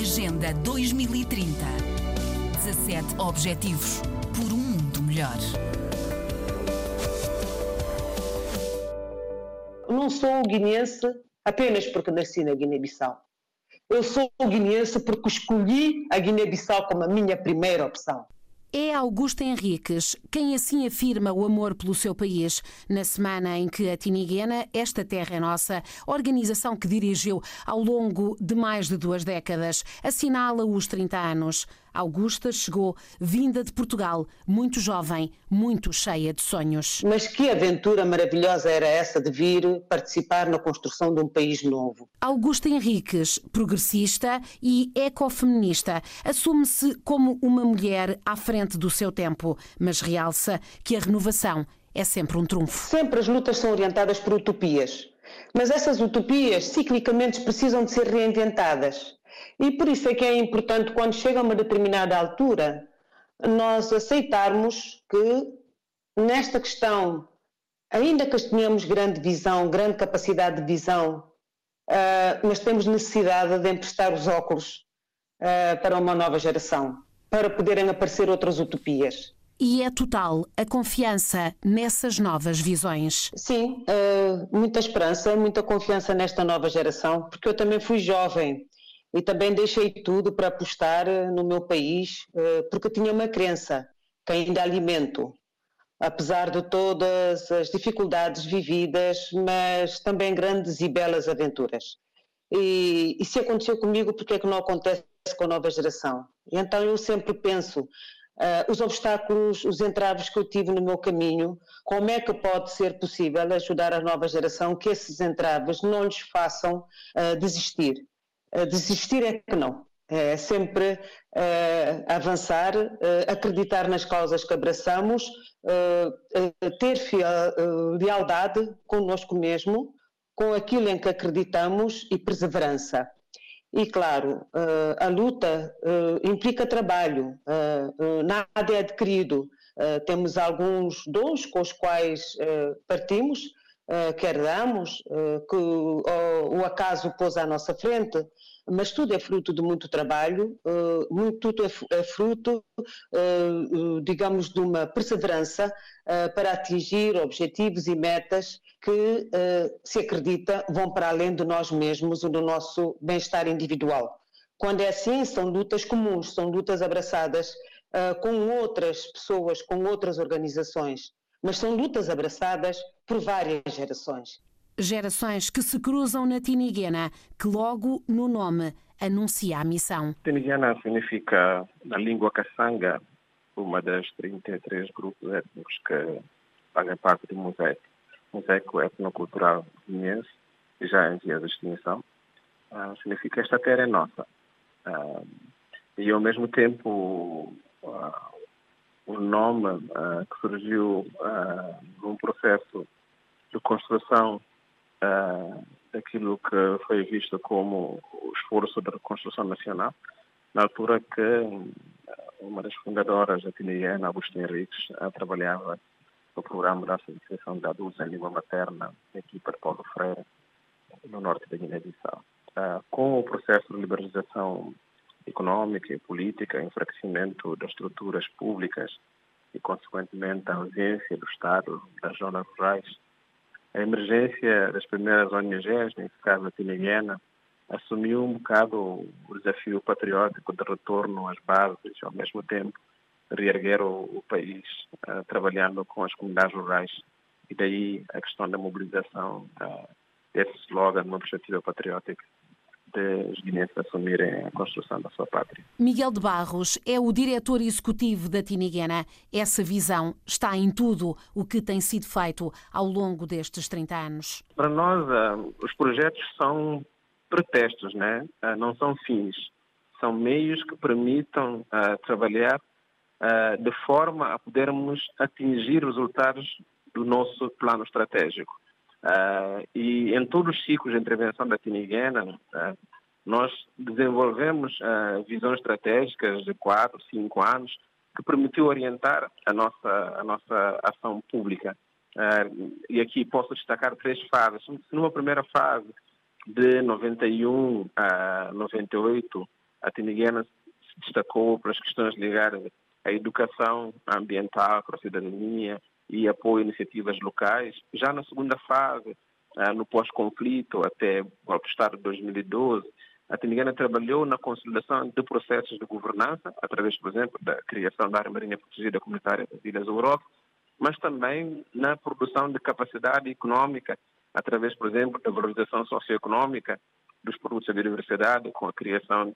Agenda 2030. 17 Objetivos por um mundo melhor. Não sou guineense apenas porque nasci na Guiné-Bissau. Eu sou guineense porque escolhi a Guiné-Bissau como a minha primeira opção. É Augusto Henriques quem assim afirma o amor pelo seu país. Na semana em que a Tiniguena, Esta Terra é Nossa, organização que dirigiu ao longo de mais de duas décadas, assinala os 30 anos. Augusta chegou vinda de Portugal, muito jovem, muito cheia de sonhos. Mas que aventura maravilhosa era essa de vir participar na construção de um país novo. Augusta Henriques, progressista e ecofeminista, assume-se como uma mulher à frente do seu tempo, mas realça que a renovação é sempre um trunfo. Sempre as lutas são orientadas por utopias. Mas essas utopias, ciclicamente, precisam de ser reinventadas. E por isso é que é importante, quando chega a uma determinada altura, nós aceitarmos que nesta questão, ainda que tenhamos grande visão, grande capacidade de visão, uh, mas temos necessidade de emprestar os óculos uh, para uma nova geração, para poderem aparecer outras utopias. E é total a confiança nessas novas visões. Sim, uh, muita esperança, muita confiança nesta nova geração, porque eu também fui jovem e também deixei tudo para apostar eh, no meu país, eh, porque tinha uma crença que ainda alimento, apesar de todas as dificuldades vividas, mas também grandes e belas aventuras. E, e se aconteceu comigo, por que é que não acontece com a nova geração? E então eu sempre penso, uh, os obstáculos, os entraves que eu tive no meu caminho, como é que pode ser possível ajudar a nova geração que esses entraves não lhes façam uh, desistir? Desistir é que não. É sempre uh, avançar, uh, acreditar nas causas que abraçamos, uh, ter fiel, lealdade conosco mesmo, com aquilo em que acreditamos e perseverança. E claro, a luta implica trabalho, nada é adquirido. temos alguns dons com os quais partimos, que herdamos, que o acaso pôs à nossa frente, mas tudo é fruto de muito trabalho, uh, muito, tudo é, é fruto, uh, digamos, de uma perseverança para atingir objetivos e metas que, se acredita, vão para além de nós mesmos e do nosso bem-estar individual. Quando é assim, são lutas comuns, são lutas abraçadas com outras pessoas, com outras organizações, mas são lutas abraçadas por várias gerações. Gerações que se cruzam na Tiniguena, que logo no nome anuncia a missão. Tiniguena significa, na língua caçanga, uma das 33 grupos étnicos que fazem parte do mosaico. Mosaico etnocultural guineense, já em via de extinção. Uh, significa esta terra é nossa. Uh, e ao mesmo tempo, uh, o nome que surgiu num processo de construção uh, daquilo que foi visto como o esforço da reconstrução nacional, na altura que uma das fundadoras da Tiniana, Agostinho Henriques, trabalhava no programa da Associação de Adultos em Língua Materna, aqui para Paulo Freire, no norte da Guiné-Bissau. Uh, com o processo de liberalização econômica e política, enfraquecimento das estruturas públicas e, consequentemente, a ausência do Estado das zonas rurais, a emergência das primeiras ONGs, nesse caso a Tiniguena, assumiu um bocado o desafio patriótico de retorno às bases, ao mesmo tempo reerguer o, o país, uh, trabalhando com as comunidades rurais. E daí a questão da mobilização uh, desse slogan, uma perspectiva patriótica de os guineenses assumirem a construção da sua pátria. Miguel de Barros é o diretor executivo da Tiniguena. Essa visão está em tudo o que tem sido feito ao longo destes 30 anos. Para nós, uh, os projetos são pretextos, né? Uh, não são fins. São meios que permitam uh, trabalhar de forma a podermos atingir resultados do nosso plano estratégico. Uh, e em todos os ciclos de intervenção da Tiniguena, uh, nós desenvolvemos uh, visões estratégicas de quatro, cinco anos que permitiu orientar a nossa, a nossa ação pública. e aqui posso destacar três fases. Numa primeira fase, de 91 a 98, a Tiniguena se destacou pelas questões ligadas à educação ambiental para a cidadania e apoio a iniciativas locais. Já na segunda fase, ah, no pós-conflito, até o golpe de Estado de 2012, a Tiniguena trabalhou na consolidação de processos de governança, através, por exemplo, da criação da área marinha protegida comunitária das Ilhas Europa, mas também na produção de capacidade econômica, através, por exemplo, da valorização socioeconômica dos produtos da biodiversidade, com a criação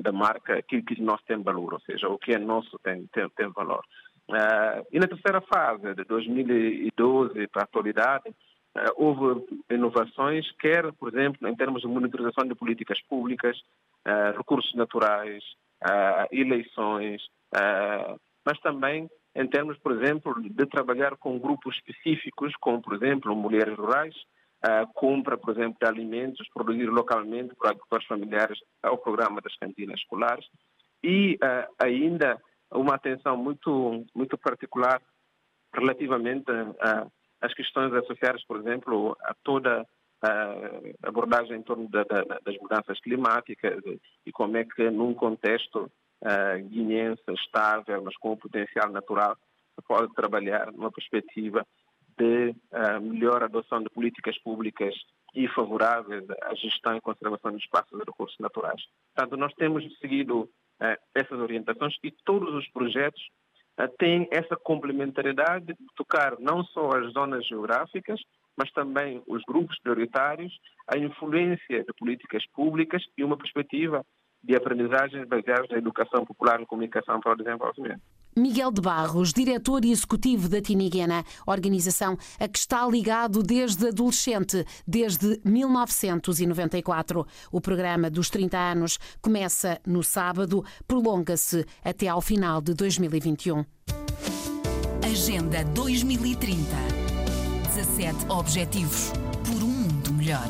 da marca aquilo que nós temos valor, ou seja, o que é nosso tem, tem, tem valor. Uh, e na terceira fase, de 2012 para a atualidade, uh, houve inovações, quer, por exemplo, em termos de monitorização de políticas públicas, uh, recursos naturais, eleições, mas também em termos, por exemplo, de trabalhar com grupos específicos, como, por exemplo, mulheres rurais, a compra, por exemplo, de alimentos produzidos localmente por agricultores familiares ao programa das cantinas escolares. E ainda uma atenção muito, muito particular relativamente às questões associadas, por exemplo, a toda a abordagem em torno da, da, das mudanças climáticas e como é que num contexto uh, guineense estável, mas com um potencial natural, se pode trabalhar numa perspectiva de melhor adoção de políticas públicas e favoráveis à gestão e conservação dos espaços e recursos naturais. Portanto, nós temos seguido essas orientações e todos os projetos uh, têm essa complementariedade de tocar não só as zonas geográficas, mas também os grupos prioritários, a influência de políticas públicas e uma perspectiva de aprendizagens baseadas na educação popular e comunicação para o desenvolvimento. Miguel de Barros, diretor executivo da Tiniguena, organização a que está ligado desde adolescente, desde 1994. O programa dos 30 anos começa no sábado, prolonga-se até ao final de 2021. Agenda 2030. 17 Objetivos por um mundo melhor.